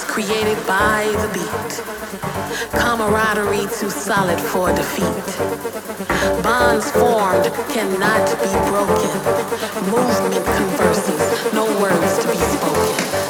is created by the beat. Camaraderie too solid for defeat. Bonds formed cannot be broken. Movement converses, no words to be spoken.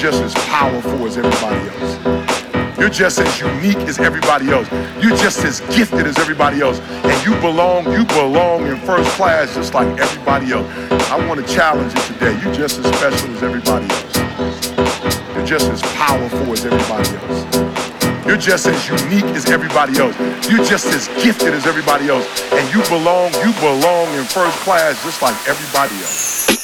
Just as powerful as everybody else. You're just as unique as everybody else. You're just as gifted as everybody else. And you belong, you belong in first class just like everybody else. I want to challenge you today. You're just as special as everybody else. You're just as powerful as everybody else. You're just as unique as everybody else. You're just as gifted as everybody else. And you belong, you belong in first class just like everybody else.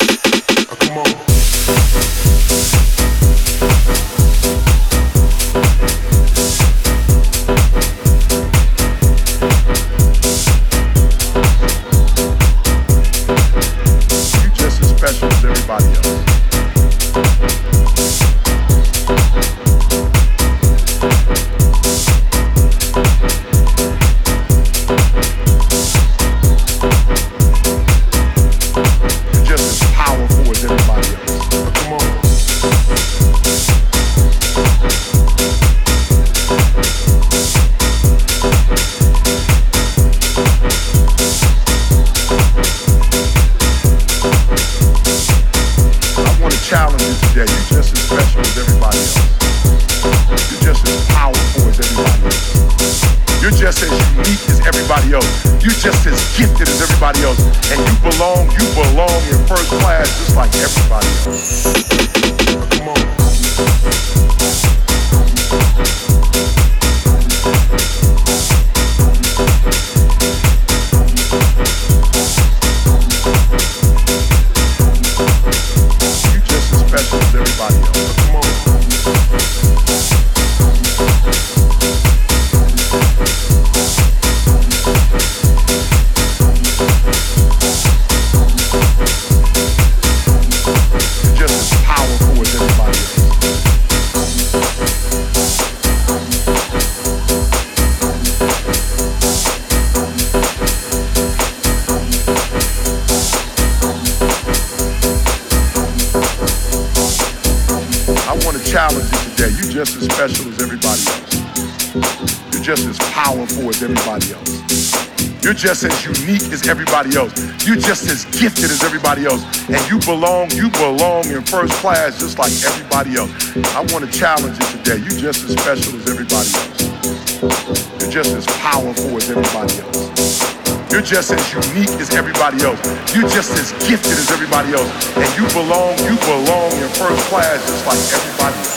Just as unique as everybody else. You're just as gifted as everybody else. And you belong, you belong in first class just like everybody else. I want to challenge you today. You're just as special as everybody else. You're just as powerful as everybody else. You're just as unique as everybody else. You're just as gifted as everybody else. And you belong, you belong in first class just like everybody else.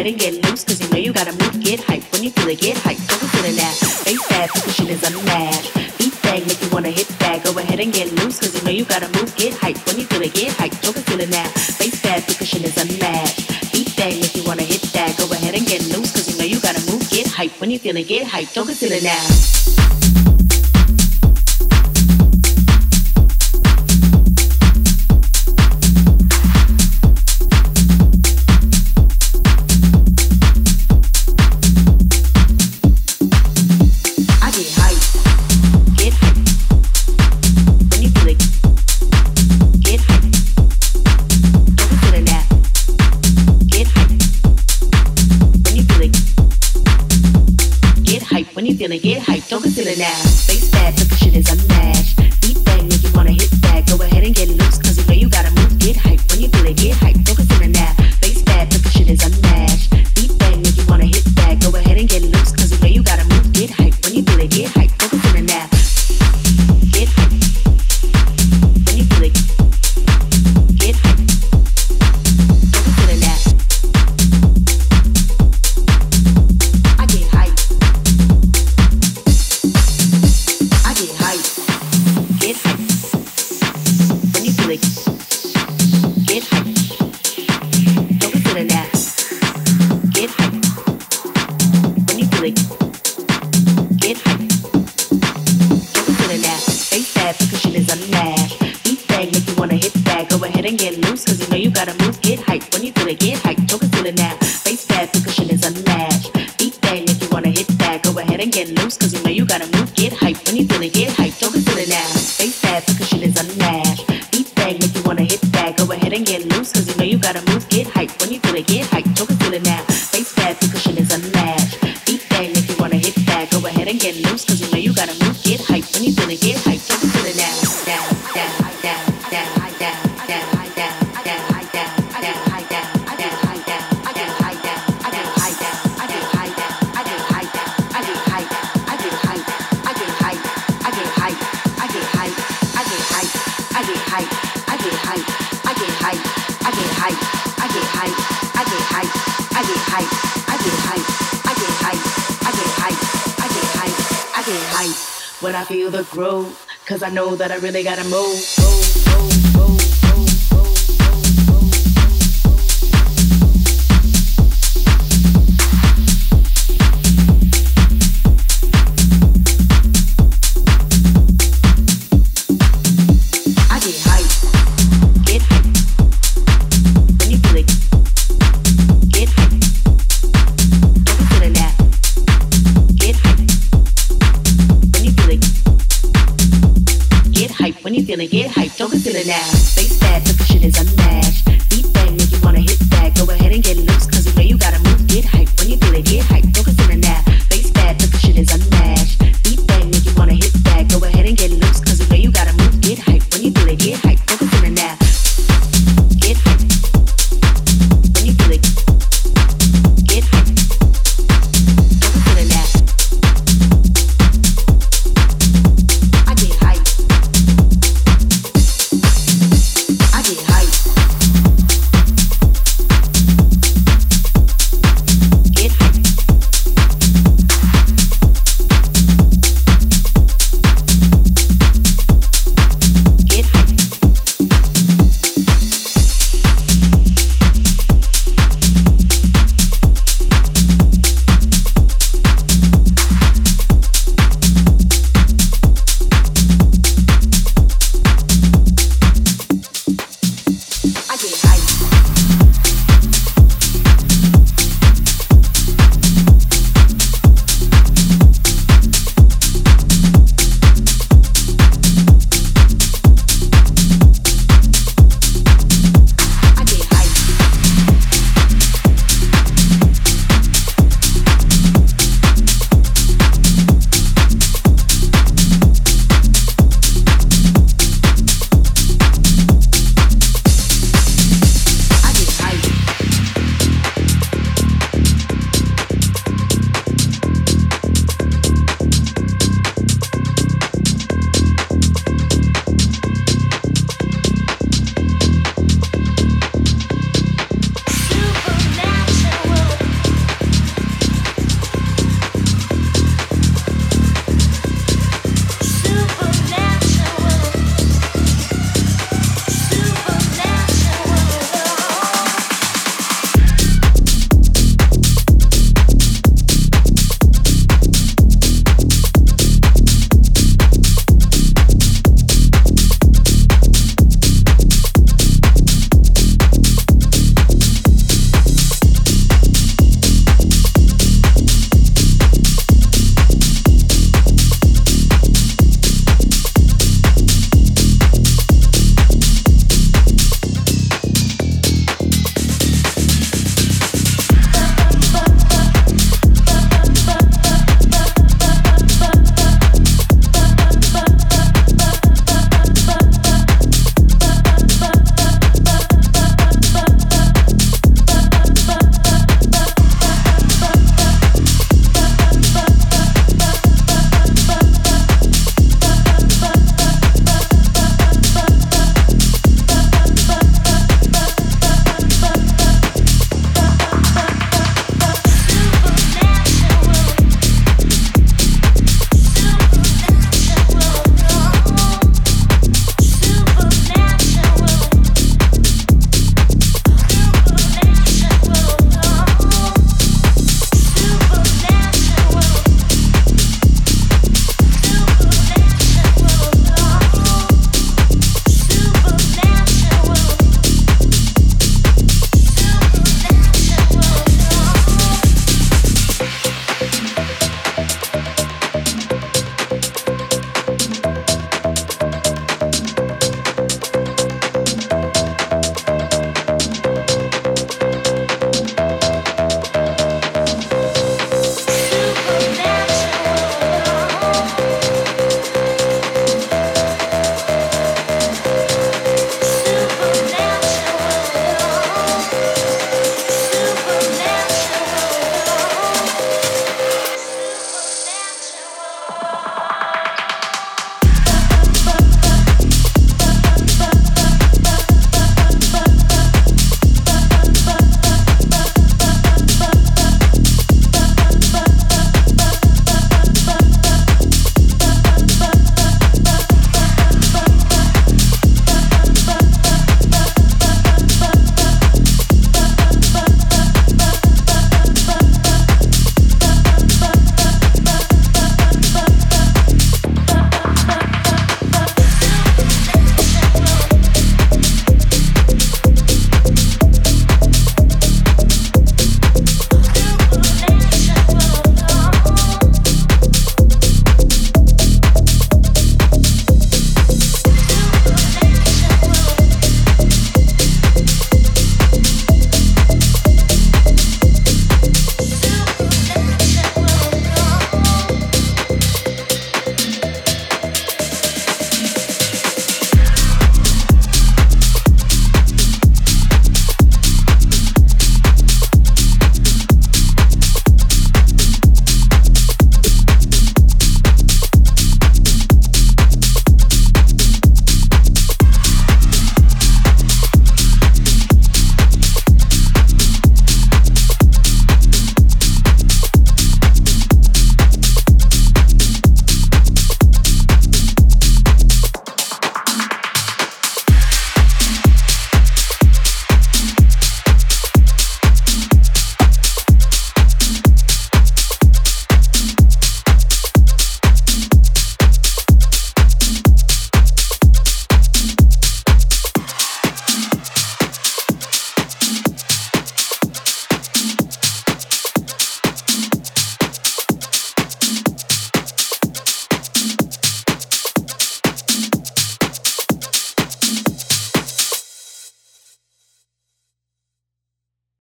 ahead and get loose, cause you know you gotta move, get hype. When you feel it, get hype. So feel feeling that. Face bad, position is is unmatched. Beat bang, make you wanna hit back. Go ahead and get loose, cause you know you gotta move, get hype. When you feel it, get hype. So feel feeling that. Face bad, position is is unmatched. Beat bang, make you wanna hit back. Go ahead and get loose, cause you know you gotta move, get hype. When you feel it, get hype. Don't it now. you're gonna get hyped. up. feel the growth, cause I know that I really gotta move. move, move, move.